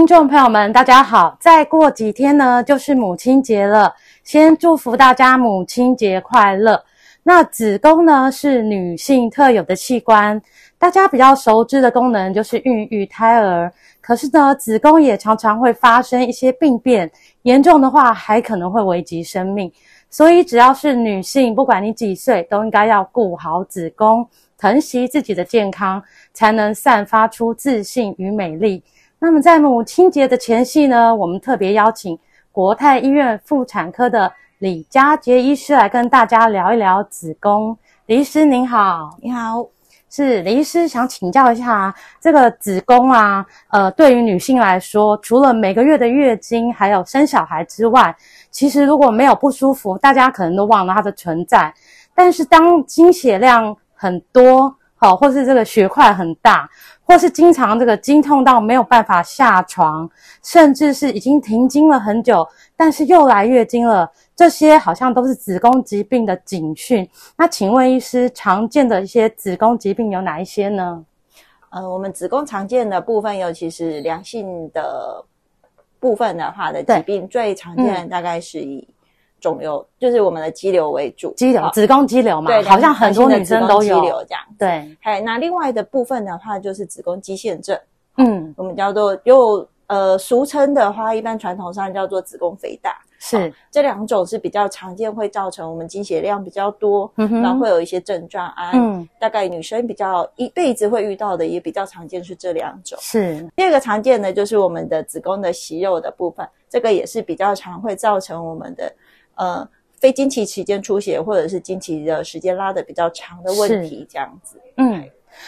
听众朋友们，大家好！再过几天呢，就是母亲节了。先祝福大家母亲节快乐。那子宫呢，是女性特有的器官，大家比较熟知的功能就是孕育胎儿。可是呢，子宫也常常会发生一些病变，严重的话还可能会危及生命。所以，只要是女性，不管你几岁，都应该要顾好子宫，疼惜自己的健康，才能散发出自信与美丽。那么在母亲节的前夕呢，我们特别邀请国泰医院妇产科的李佳杰医师来跟大家聊一聊子宫。李医师您好，你好，是李医师想请教一下，这个子宫啊，呃，对于女性来说，除了每个月的月经，还有生小孩之外，其实如果没有不舒服，大家可能都忘了它的存在。但是当经血量很多，好，或是这个血块很大，或是经常这个经痛到没有办法下床，甚至是已经停经了很久，但是又来月经了，这些好像都是子宫疾病的警讯。那请问医师，常见的一些子宫疾病有哪一些呢？呃，我们子宫常见的部分，尤其是良性的部分的话的疾病，最常见的大概是以。肿瘤就是我们的肌瘤为主，肌瘤、子宫肌瘤嘛，对，好像很多女生都有。肌瘤这样，对。还那另外的部分的话，就是子宫肌腺症，嗯，我们叫做又呃俗称的话，一般传统上叫做子宫肥大，是。这两种是比较常见，会造成我们经血量比较多，嗯，然后会有一些症状啊，嗯，大概女生比较一辈子会遇到的，也比较常见是这两种。是。第二个常见的就是我们的子宫的息肉的部分，这个也是比较常会造成我们的。呃，非经期期间出血，或者是经期的时间拉的比较长的问题，这样子。嗯，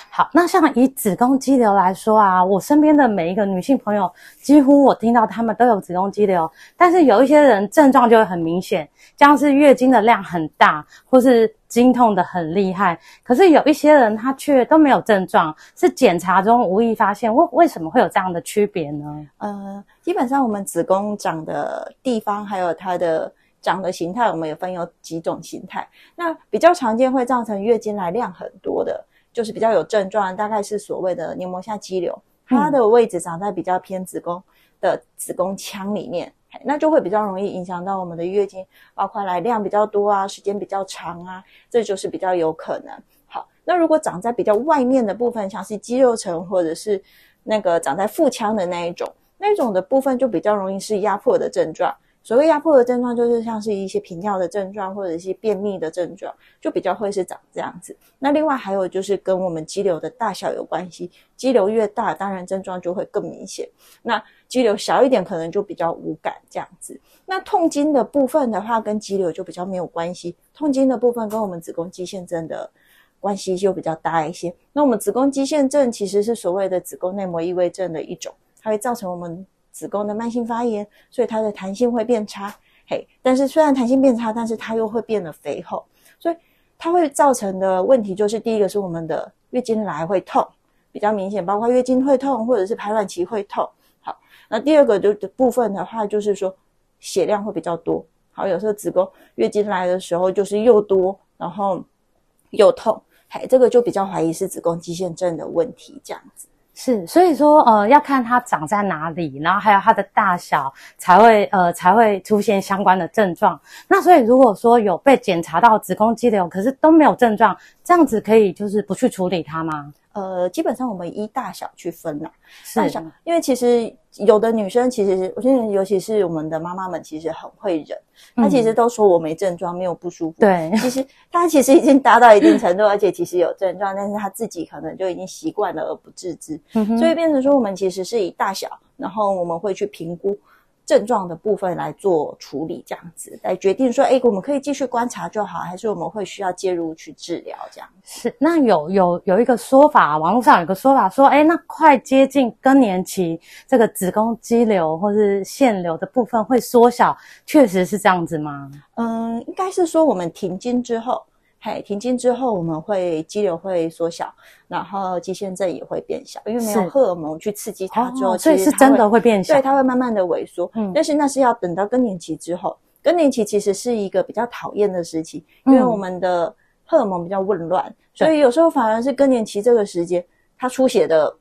好，那像以子宫肌瘤来说啊，我身边的每一个女性朋友，几乎我听到她们都有子宫肌瘤，但是有一些人症状就会很明显，像是月经的量很大，或是经痛的很厉害。可是有一些人她却都没有症状，是检查中无意发现。为为什么会有这样的区别呢？呃，基本上我们子宫长的地方，还有它的。长的形态，我们也分有几种形态。那比较常见会造成月经来量很多的，就是比较有症状，大概是所谓的黏膜下肌瘤，它的位置长在比较偏子宫的子宫腔里面，那就会比较容易影响到我们的月经，包括来量比较多啊，时间比较长啊，这就是比较有可能。好，那如果长在比较外面的部分，像是肌肉层或者是那个长在腹腔的那一种，那一种的部分就比较容易是压迫的症状。所谓压迫的症状，就是像是一些频尿的症状，或者一些便秘的症状，就比较会是长这样子。那另外还有就是跟我们肌瘤的大小有关系，肌瘤越大，当然症状就会更明显。那肌瘤小一点，可能就比较无感这样子。那痛经的部分的话，跟肌瘤就比较没有关系。痛经的部分跟我们子宫肌腺症的关系就比较大一些。那我们子宫肌腺症其实是所谓的子宫内膜异位症的一种，它会造成我们。子宫的慢性发炎，所以它的弹性会变差。嘿，但是虽然弹性变差，但是它又会变得肥厚，所以它会造成的问题就是，第一个是我们的月经来会痛，比较明显，包括月经会痛，或者是排卵期会痛。好，那第二个就的部分的话，就是说血量会比较多。好，有时候子宫月经来的时候就是又多，然后又痛。嘿，这个就比较怀疑是子宫肌腺症的问题，这样子。是，所以说，呃，要看它长在哪里，然后还有它的大小，才会，呃，才会出现相关的症状。那所以，如果说有被检查到子宫肌瘤，可是都没有症状，这样子可以就是不去处理它吗？呃，基本上我们依大小去分啦，大小，因为其实有的女生其实，我觉得尤其是我们的妈妈们，其实很会忍，她其实都说我没症状，没有不舒服。对，其实她其实已经达到一定程度，而且其实有症状，但是她自己可能就已经习惯了而不自知。所以变成说，我们其实是以大小，然后我们会去评估。症状的部分来做处理，这样子来决定说，哎，我们可以继续观察就好，还是我们会需要介入去治疗？这样是。那有有有一个说法，网络上有个说法说，哎，那快接近更年期，这个子宫肌瘤或是腺瘤的部分会缩小，确实是这样子吗？嗯，应该是说我们停经之后。嘿，停经之后，我们会肌瘤会缩小，然后肌腺症也会变小，因为没有荷尔蒙去刺激它之后，哦、所以是真的会变小。对，它会慢慢的萎缩。嗯，但是那是要等到更年期之后，更年期其实是一个比较讨厌的时期，因为我们的荷尔蒙比较紊乱，嗯、所以有时候反而是更年期这个时间，它出血的。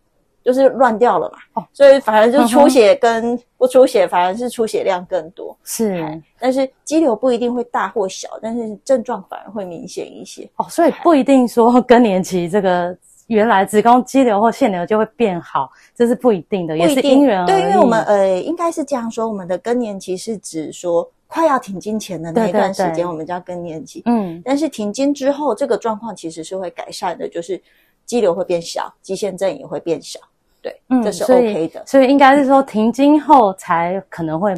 就是乱掉了嘛，哦，所以反而就出血跟不出血，反而是出血量更多。是，但是肌瘤不一定会大或小，但是症状反而会明显一些。哦，所以不一定说更年期这个原来子宫肌瘤或腺瘤就会变好，这是不一定的，也是因人而异。对，因为我们呃，应该是这样说，我们的更年期是指说快要停经前的那一段时间，我们叫更年期。嗯，但是停经之后，这个状况其实是会改善的，就是肌瘤会变小，肌腺症也会变小。对，嗯，这是 OK 的，所以，所以应该是说停经后才可能会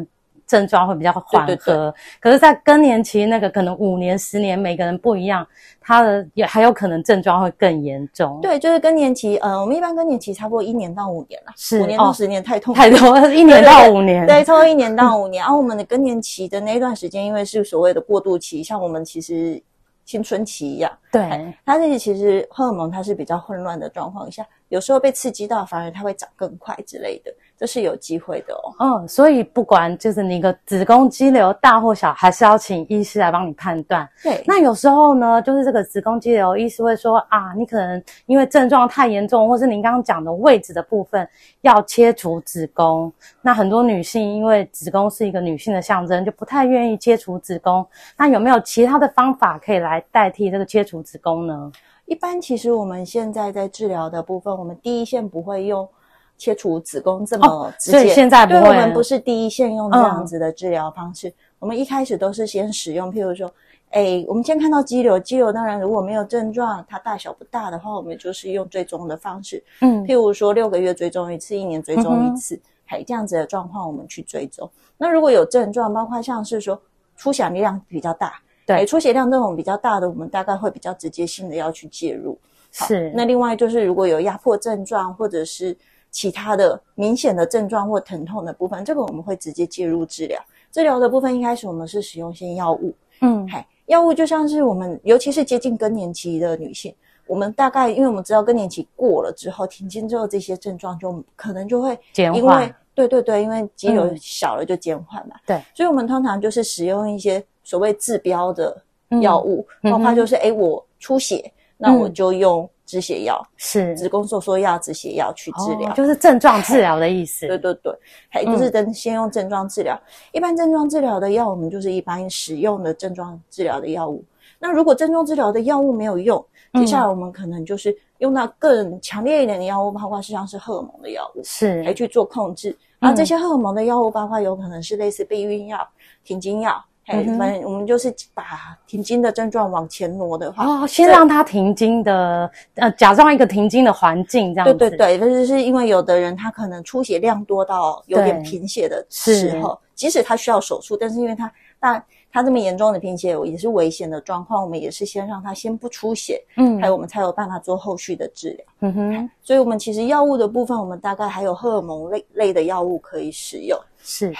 症状会比较缓和。对对对。可是，在更年期那个可能五年、十年，每个人不一样，他的也还有可能症状会更严重。对，就是更年期，呃，我们一般更年期差不多一年到五年了，是五年到十年太痛苦，太多，一年到五年，对，差不多一年到五年。然后、啊、我们的更年期的那一段时间，因为是所谓的过渡期，像我们其实。青春期一样，对，它这里其实荷尔蒙它是比较混乱的状况下，有时候被刺激到，反而它会长更快之类的。这是有机会的哦。嗯，所以不管就是你个子宫肌瘤大或小，还是要请医师来帮你判断。对，那有时候呢，就是这个子宫肌瘤，医师会说啊，你可能因为症状太严重，或是您刚刚讲的位置的部分要切除子宫。那很多女性因为子宫是一个女性的象征，就不太愿意切除子宫。那有没有其他的方法可以来代替这个切除子宫呢？一般其实我们现在在治疗的部分，我们第一线不会用。切除子宫这么直接，哦、所以现在不会，我们不是第一线用这样子的治疗方式。嗯、我们一开始都是先使用，譬如说，哎，我们先看到肌瘤，肌瘤当然如果没有症状，它大小不大的话，我们就是用追踪的方式。嗯，譬如说六个月追踪一次，一年追踪一次，还、嗯、这样子的状况我们去追踪。那如果有症状，包括像是说出血量比较大，对，出血量这种比较大的，我们大概会比较直接性的要去介入。是。那另外就是如果有压迫症状，或者是其他的明显的症状或疼痛的部分，这个我们会直接介入治疗。治疗的部分一开始我们是使用一些药物，嗯，嗨，药物就像是我们，尤其是接近更年期的女性，我们大概因为我们知道更年期过了之后，停经之后这些症状就可能就会减缓，因为对对对，因为肌瘤小了就减缓嘛，对，所以我们通常就是使用一些所谓治标的药物，嗯、包括就是哎、嗯、我出血，那我就用。止血药是子宫收缩药、止血药去治疗，哦，就是症状治疗的意思。对对对，还就是等先用症状治疗。嗯、一般症状治疗的药，我们就是一般使用的症状治疗的药物。那如果症状治疗的药物没有用，接下来我们可能就是用到更强烈一点的药物，包括实际上是荷尔蒙的药物，是来去做控制。然后这些荷尔蒙的药物，包括有可能是类似避孕药、停经药。哎，反正我们就是把停经的症状往前挪的话，哦，先让他停经的，呃，假装一个停经的环境这样子。对对对，就是因为有的人他可能出血量多到有点贫血的时候，即使他需要手术，但是因为他那他这么严重的贫血也是危险的状况，我们也是先让他先不出血，嗯，还有我们才有办法做后续的治疗。嗯哼，所以我们其实药物的部分，我们大概还有荷尔蒙类类的药物可以使用。是，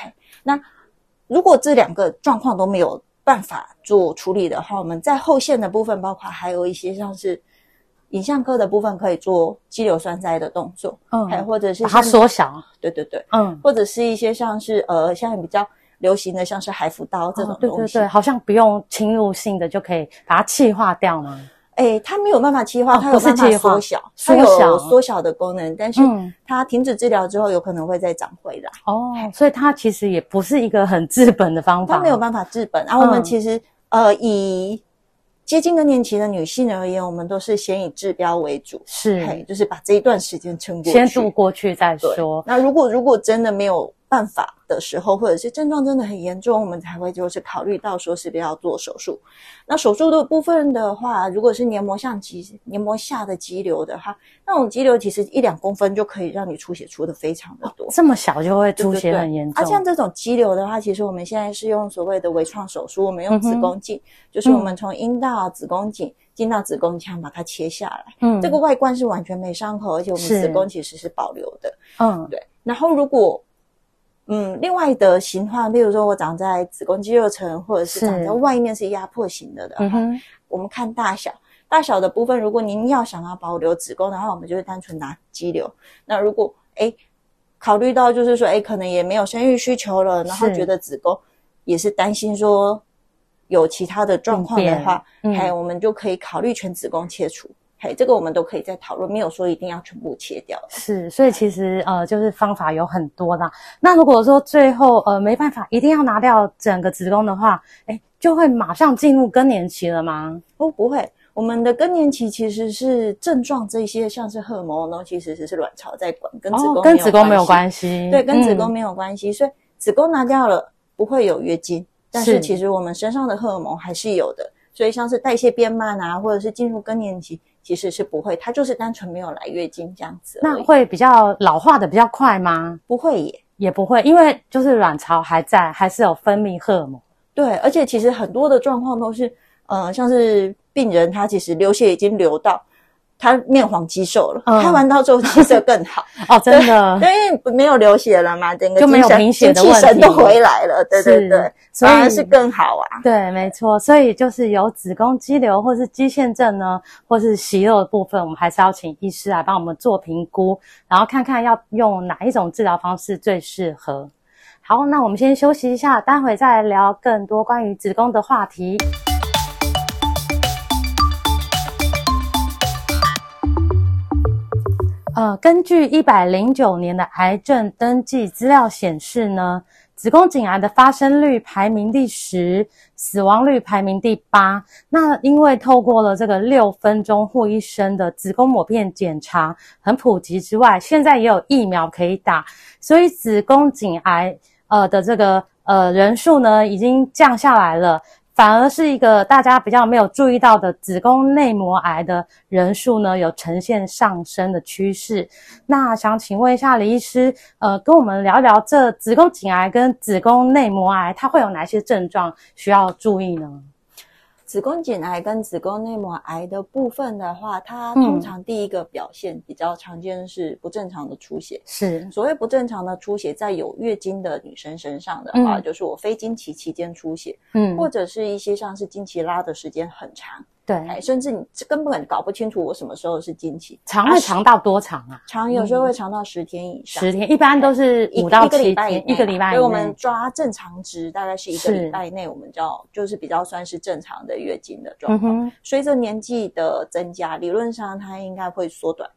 那。如果这两个状况都没有办法做处理的话，我们在后线的部分，包括还有一些像是影像科的部分，可以做肌瘤栓塞的动作，嗯，还或者是把它缩小，对对对，嗯，或者是一些像是呃，现在比较流行的像是海服刀这种东西，哦，对对对，好像不用侵入性的就可以把它气化掉吗？诶，它没有办法气化，它有办法缩小，它有缩小的功能，但是它停止治疗之后，有可能会再长回来。哦，所以它其实也不是一个很治本的方法，它没有办法治本。然后我们其实呃，以接近更年期的女性而言，我们都是先以治标为主，是，就是把这一段时间撑过去，先度过去再说。那如果如果真的没有办法的时候，或者是症状真的很严重，我们才会就是考虑到说是不是要做手术。那手术的部分的话，如果是黏膜上肌黏膜下的肌瘤的话，那种肌瘤其实一两公分就可以让你出血出的非常的多，哦，这么小就会出血很严重。啊，像这种肌瘤的话，其实我们现在是用所谓的微创手术，我们用子宫镜，嗯、就是我们从阴道、子宫颈进到子宫腔把它切下来，嗯，这个外观是完全没伤口，而且我们子宫其实是保留的，嗯，对。然后如果嗯，另外的形状，比如说我长在子宫肌肉层，或者是长在外面是压迫型的的话，嗯、我们看大小，大小的部分，如果您要想要保留子宫的话，我们就是单纯拿肌瘤。那如果哎，考虑到就是说，哎，可能也没有生育需求了，然后觉得子宫也是担心说有其他的状况的话，还有、嗯、我们就可以考虑全子宫切除。嘿，这个我们都可以再讨论，没有说一定要全部切掉。是，所以其实呃，就是方法有很多啦。那如果说最后呃没办法，一定要拿掉整个子宫的话，哎，就会马上进入更年期了吗？哦，不会，我们的更年期其实是症状这些，像是荷尔蒙呢，其实是卵巢在管，跟子宫、哦、跟子宫没有关系。对，跟子宫没有关系，嗯、所以子宫拿掉了不会有月经，但是其实我们身上的荷尔蒙还是有的。所以像是代谢变慢啊，或者是进入更年期，其实是不会，它就是单纯没有来月经这样子。那会比较老化的比较快吗？不会耶，也不会，因为就是卵巢还在，还是有分泌荷尔蒙。对，而且其实很多的状况都是，呃，像是病人他其实流血已经流到。他面黄肌瘦了，开完刀之后气色更好 哦，真的，因为没有流血了嘛，整个就没有明显的问题，精神都回来了，对对对，反而是更好啊。对，没错，所以就是有子宫肌瘤或是肌腺症呢，或是息肉的部分，我们还是要请医师来帮我们做评估，然后看看要用哪一种治疗方式最适合。好，那我们先休息一下，待会再来聊更多关于子宫的话题。呃，根据一百零九年的癌症登记资料显示呢，子宫颈癌的发生率排名第十，死亡率排名第八。那因为透过了这个六分钟护一生的子宫抹片检查很普及之外，现在也有疫苗可以打，所以子宫颈癌呃的这个呃人数呢已经降下来了。反而是一个大家比较没有注意到的子宫内膜癌的人数呢，有呈现上升的趋势。那想请问一下李医师，呃，跟我们聊聊这子宫颈癌跟子宫内膜癌，它会有哪些症状需要注意呢？子宫颈癌跟子宫内膜癌的部分的话，它通常第一个表现比较常见是不正常的出血。是，所谓不正常的出血，在有月经的女生身上的话，嗯、就是我非经期期间出血，嗯，或者是一些像是经期拉的时间很长。对，甚至你根本搞不清楚我什么时候是经期，长会长到多长啊？长有时候会长到十天以上，十天一般都是五到七天，一个礼拜。所以我们抓正常值，大概是一个礼拜内，我们叫就是比较算是正常的月经的状况。随着年纪的增加，理论上它应该会缩短，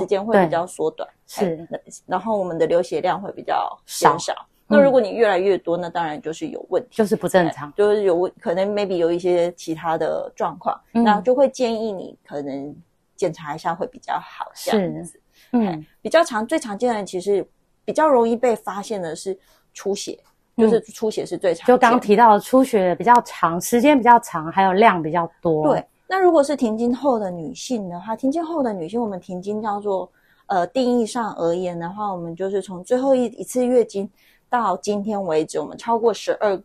时间会比较缩短，是。然后我们的流血量会比较减少。那如果你越来越多，那当然就是有问题，就是不正常，就是有可能 maybe 有一些其他的状况，嗯、那就会建议你可能检查一下会比较好，这样子。嗯，比较常最常见的其实比较容易被发现的是出血，嗯、就是出血是最常见的。就刚刚提到的出血比较长，时间比较长，还有量比较多。对，那如果是停经后的女性的话，停经后的女性，我们停经叫做呃定义上而言的话，我们就是从最后一一次月经。到今天为止，我们超过十二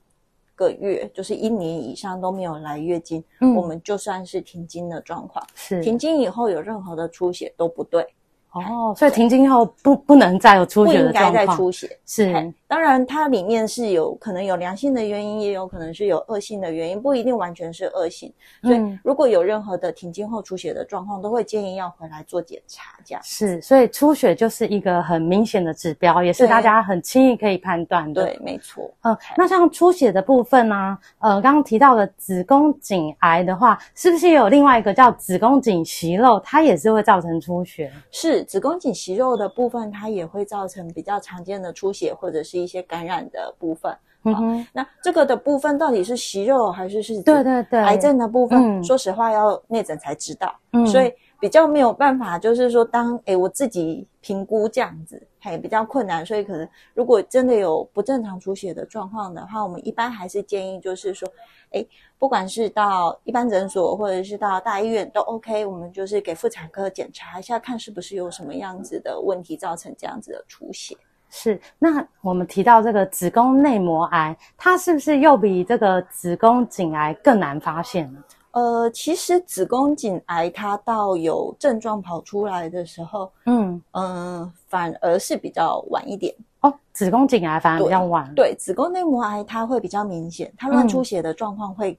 个月，就是一年以上都没有来月经，嗯、我们就算是停经的状况。是停经以后有任何的出血都不对。哦，所以停经后不不能再有出血的状况，不应该再出血。是，当然它里面是有可能有良性的原因，也有可能是有恶性的原因，不一定完全是恶性。所以如果有任何的停经后出血的状况，都会建议要回来做检查。这样是，所以出血就是一个很明显的指标，也是大家很轻易可以判断的。对，没错。嗯，那像出血的部分呢？呃，刚刚提到的子宫颈癌的话，是不是也有另外一个叫子宫颈息肉，它也是会造成出血？是。子宫颈息肉的部分，它也会造成比较常见的出血，或者是一些感染的部分。嗯哼，那这个的部分到底是息肉还是是对对对癌症的部分？说实话，要内诊才知道。嗯，所以比较没有办法，就是说当诶我自己评估这样子，嘿比较困难，所以可能如果真的有不正常出血的状况的话，我们一般还是建议就是说，诶不管是到一般诊所或者是到大医院都 OK，我们就是给妇产科检查一下，看是不是有什么样子的问题造成这样子的出血。是，那我们提到这个子宫内膜癌，它是不是又比这个子宫颈癌更难发现呢？呃，其实子宫颈癌它到有症状跑出来的时候，嗯嗯、呃，反而是比较晚一点哦。子宫颈癌反而比较晚，对，对子宫内膜癌它会比较明显，它乱出血的状况会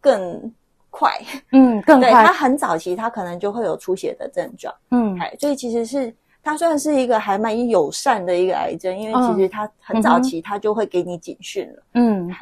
更快，嗯，更 快。它很早期，它可能就会有出血的症状，嗯，所以其实是它算是一个还蛮友善的一个癌症，因为其实它很早期它就会给你警讯了，嗯。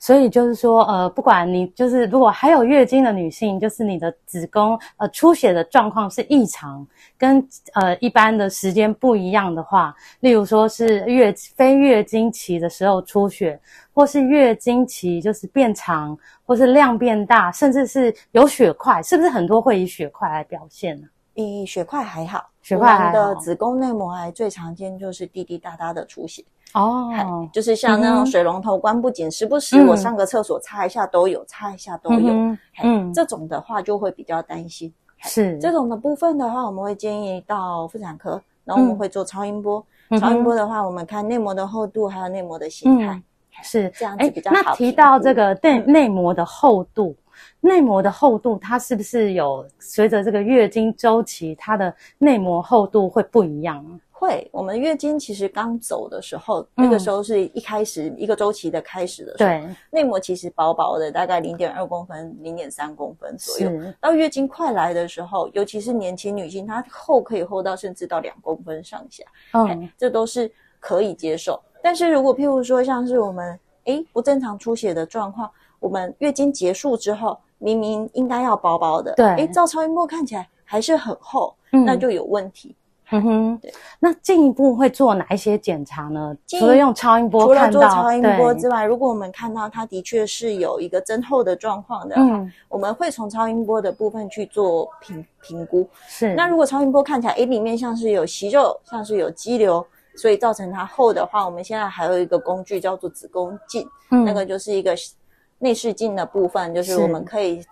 所以就是说，呃，不管你就是如果还有月经的女性，就是你的子宫呃出血的状况是异常，跟呃一般的时间不一样的话，例如说是月非月经期的时候出血，或是月经期就是变长，或是量变大，甚至是有血块，是不是很多会以血块来表现呢？以血块还好，血块还好。我们的子宫内膜癌最常见就是滴滴答答的出血。哦，就是像那种水龙头关不紧，嗯、时不时我上个厕所擦一下都有，嗯、擦一下都有。嗯，嗯这种的话就会比较担心。是这种的部分的话，我们会建议到妇产科，然后我们会做超音波。嗯、超音波的话，我们看内膜的厚度，还有内膜的形态。嗯、是这样子比较好。那提到这个内内膜的厚度，内膜的厚度，它是不是有随着这个月经周期，它的内膜厚度会不一样？会，我们月经其实刚走的时候，嗯、那个时候是一开始一个周期的开始的时候，对，内膜其实薄薄的，大概零点二公分、零点三公分左右。到月经快来的时候，尤其是年轻女性，她厚可以厚到甚至到两公分上下，嗯，这都是可以接受。但是如果譬如说像是我们诶不正常出血的状况，我们月经结束之后，明明应该要薄薄的，对，诶照超音波看起来还是很厚，嗯、那就有问题。嗯哼，对。那进一步会做哪一些检查呢？除了用超音波，除了做超音波之外，如果我们看到它的确是有一个增厚的状况的话，嗯、我们会从超音波的部分去做评评估。是。那如果超音波看起来，诶，里面像是有息肉，像是有肌瘤，所以造成它厚的话，我们现在还有一个工具叫做子宫镜，嗯、那个就是一个。内视镜的部分就是我们可以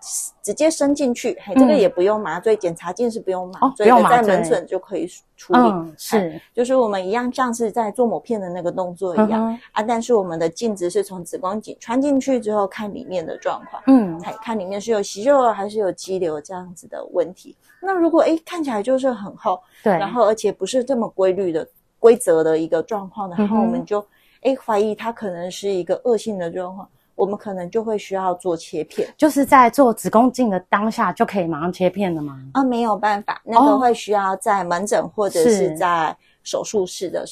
直接伸进去，嘿，这个也不用麻醉，检查镜是不用麻醉的，在门诊就可以处理。是，就是我们一样像是在做抹片的那个动作一样啊，但是我们的镜子是从子宫颈穿进去之后看里面的状况，嗯，看里面是有息肉还是有肌瘤这样子的问题。那如果诶看起来就是很厚，对，然后而且不是这么规律的规则的一个状况的话，然后我们就诶怀疑它可能是一个恶性的状况。我们可能就会需要做切片，就是在做子宫镜的当下就可以马上切片了吗？啊，没有办法，那个会需要在门诊或者是在手术室的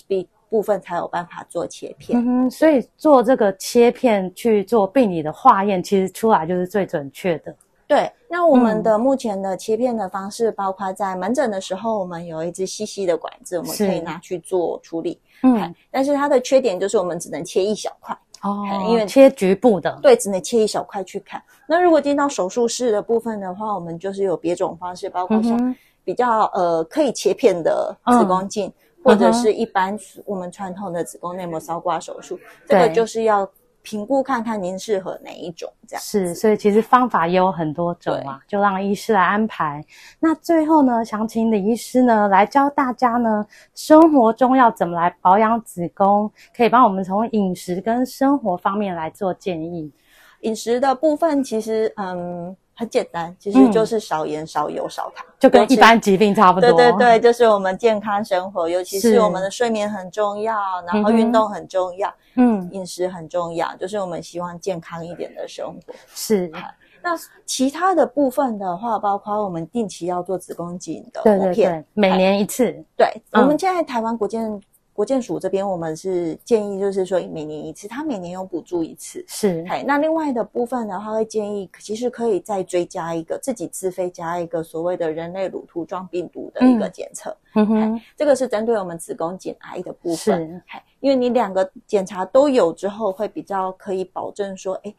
部分才有办法做切片。嗯哼，所以做这个切片去做病理的化验，其实出来就是最准确的。对，那我们的目前的切片的方式，包括在门诊的时候，我们有一支细细的管子，我们可以拿去做处理。嗯，但是它的缺点就是我们只能切一小块。哦，因为切局部的，对，只能切一小块去看。那如果进到手术室的部分的话，我们就是有别种方式，包括像比较呃可以切片的子宫镜，嗯、或者是一般我们传统的子宫内膜搔刮手术，嗯、这个就是要。评估看看您适合哪一种，这样是，所以其实方法也有很多种嘛，就让医师来安排。那最后呢，想请李医师呢来教大家呢，生活中要怎么来保养子宫，可以帮我们从饮食跟生活方面来做建议。饮食的部分其实嗯。很简单，其实就是少盐、少油、少糖，就跟一般疾病差不多。对对对，就是我们健康生活，尤其是我们的睡眠很重要，然后运动很重要，嗯，饮食很重要，就是我们希望健康一点的生活。是。那其他的部分的话，包括我们定期要做子宫颈的抹片，对对对，每年一次。对，我们现在台湾国健。国建署这边，我们是建议，就是说每年一次，他每年有补助一次。是，哎，那另外的部分的话，会建议其实可以再追加一个，自己自费加一个所谓的人类乳突状病毒的一个检测。嗯哼，这个是针对我们子宫颈癌的部分。是，因为你两个检查都有之后，会比较可以保证说，哎，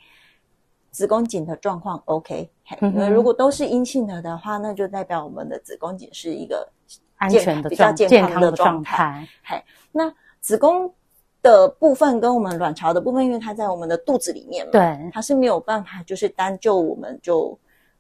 子宫颈的状况 OK，因为如果都是阴性的的话，那就代表我们的子宫颈是一个安全的比较健康的状态。嘿，那子宫的部分跟我们卵巢的部分，因为它在我们的肚子里面嘛，对，它是没有办法，就是单就我们就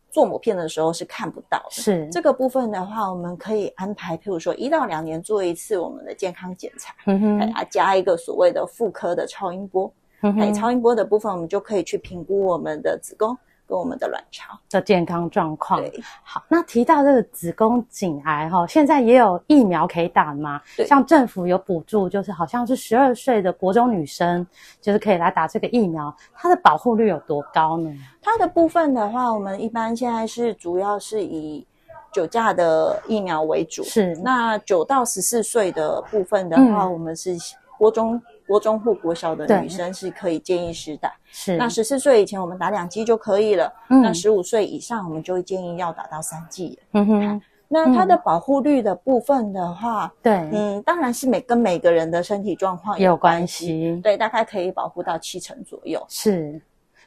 做某片的时候是看不到的。是这个部分的话，我们可以安排，譬如说一到两年做一次我们的健康检查，嗯哼，给它加一个所谓的妇科的超音波。嗯哼，超音波的部分，我们就可以去评估我们的子宫跟我们的卵巢的健康状况。对，好，那提到这个子宫颈癌哈，现在也有疫苗可以打吗？对，像政府有补助，就是好像是十二岁的国中女生，就是可以来打这个疫苗，它的保护率有多高呢？它的部分的话，我们一般现在是主要是以九价的疫苗为主。是，那九到十四岁的部分的话，嗯、我们是国中。国中或国小的女生是可以建议施打，是。那十四岁以前我们打两剂就可以了。嗯、那十五岁以上我们就会建议要打到三剂。嗯哼。那它的保护率的部分的话，对，嗯，当然是每跟每个人的身体状况。有关系。对，大概可以保护到七成左右。是。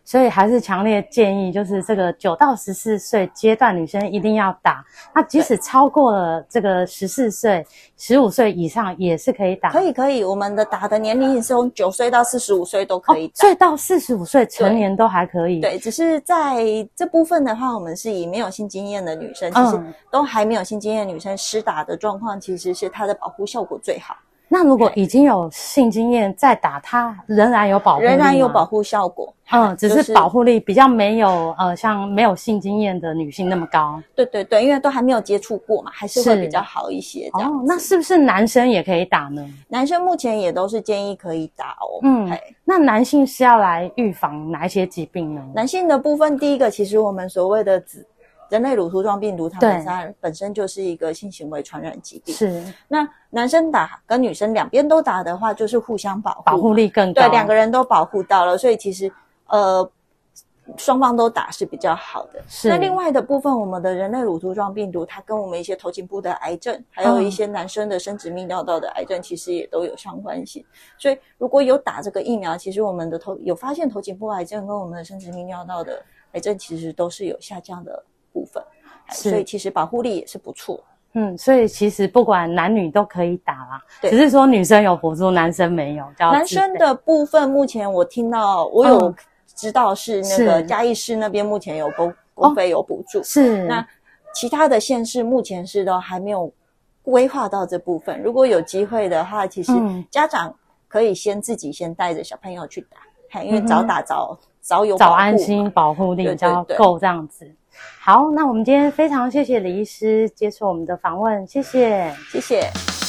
所以还是强烈建议，就是这个九到十四岁阶段女生一定要打。那即使超过了这个十四岁、十五岁以上也是可以打。可以可以，我们的打的年龄是从九岁到四十五岁都可以打。哦，所以到四十五岁成年都还可以。对，对，只是在这部分的话，我们是以没有性经验的女生，其实都还没有性经验的女生施打的状况，其实是它的保护效果最好。那如果已经有性经验再打，它仍然有保护？仍然有保护效果。嗯，只是保护力比较没有呃，像没有性经验的女性那么高。对对对，因为都还没有接触过嘛，还是会比较好一些。哦，那是不是男生也可以打呢？男生目前也都是建议可以打哦。嗯，那男性是要来预防哪一些疾病呢？男性的部分，第一个其实我们所谓的子。人类乳头状病毒，它本身本身就是一个性行为传染疾病。是，那男生打跟女生两边都打的话，就是互相保护，保护力更高。对，两个人都保护到了，所以其实呃双方都打是比较好的。是。那另外的部分，我们的人类乳头状病毒，它跟我们一些头颈部的癌症，还有一些男生的生殖泌尿道的癌症，其实也都有相关性。所以如果有打这个疫苗，其实我们的头有发现头颈部癌症跟我们的生殖泌尿道的癌症，其实都是有下降的。部分，所以其实保护力也是不错。嗯，所以其实不管男女都可以打啦，对，只是说女生有补助，男生没有。男生的部分，目前我听到我有知道是那个嘉义市那边目前有公公费有补助，是。那其他的县市目前是都还没有规划到这部分。如果有机会的话，其实家长可以先自己先带着小朋友去打，因为早打早早有早安心保护力比较够这样子。好，那我们今天非常谢谢李医师接受我们的访问，谢谢，谢谢。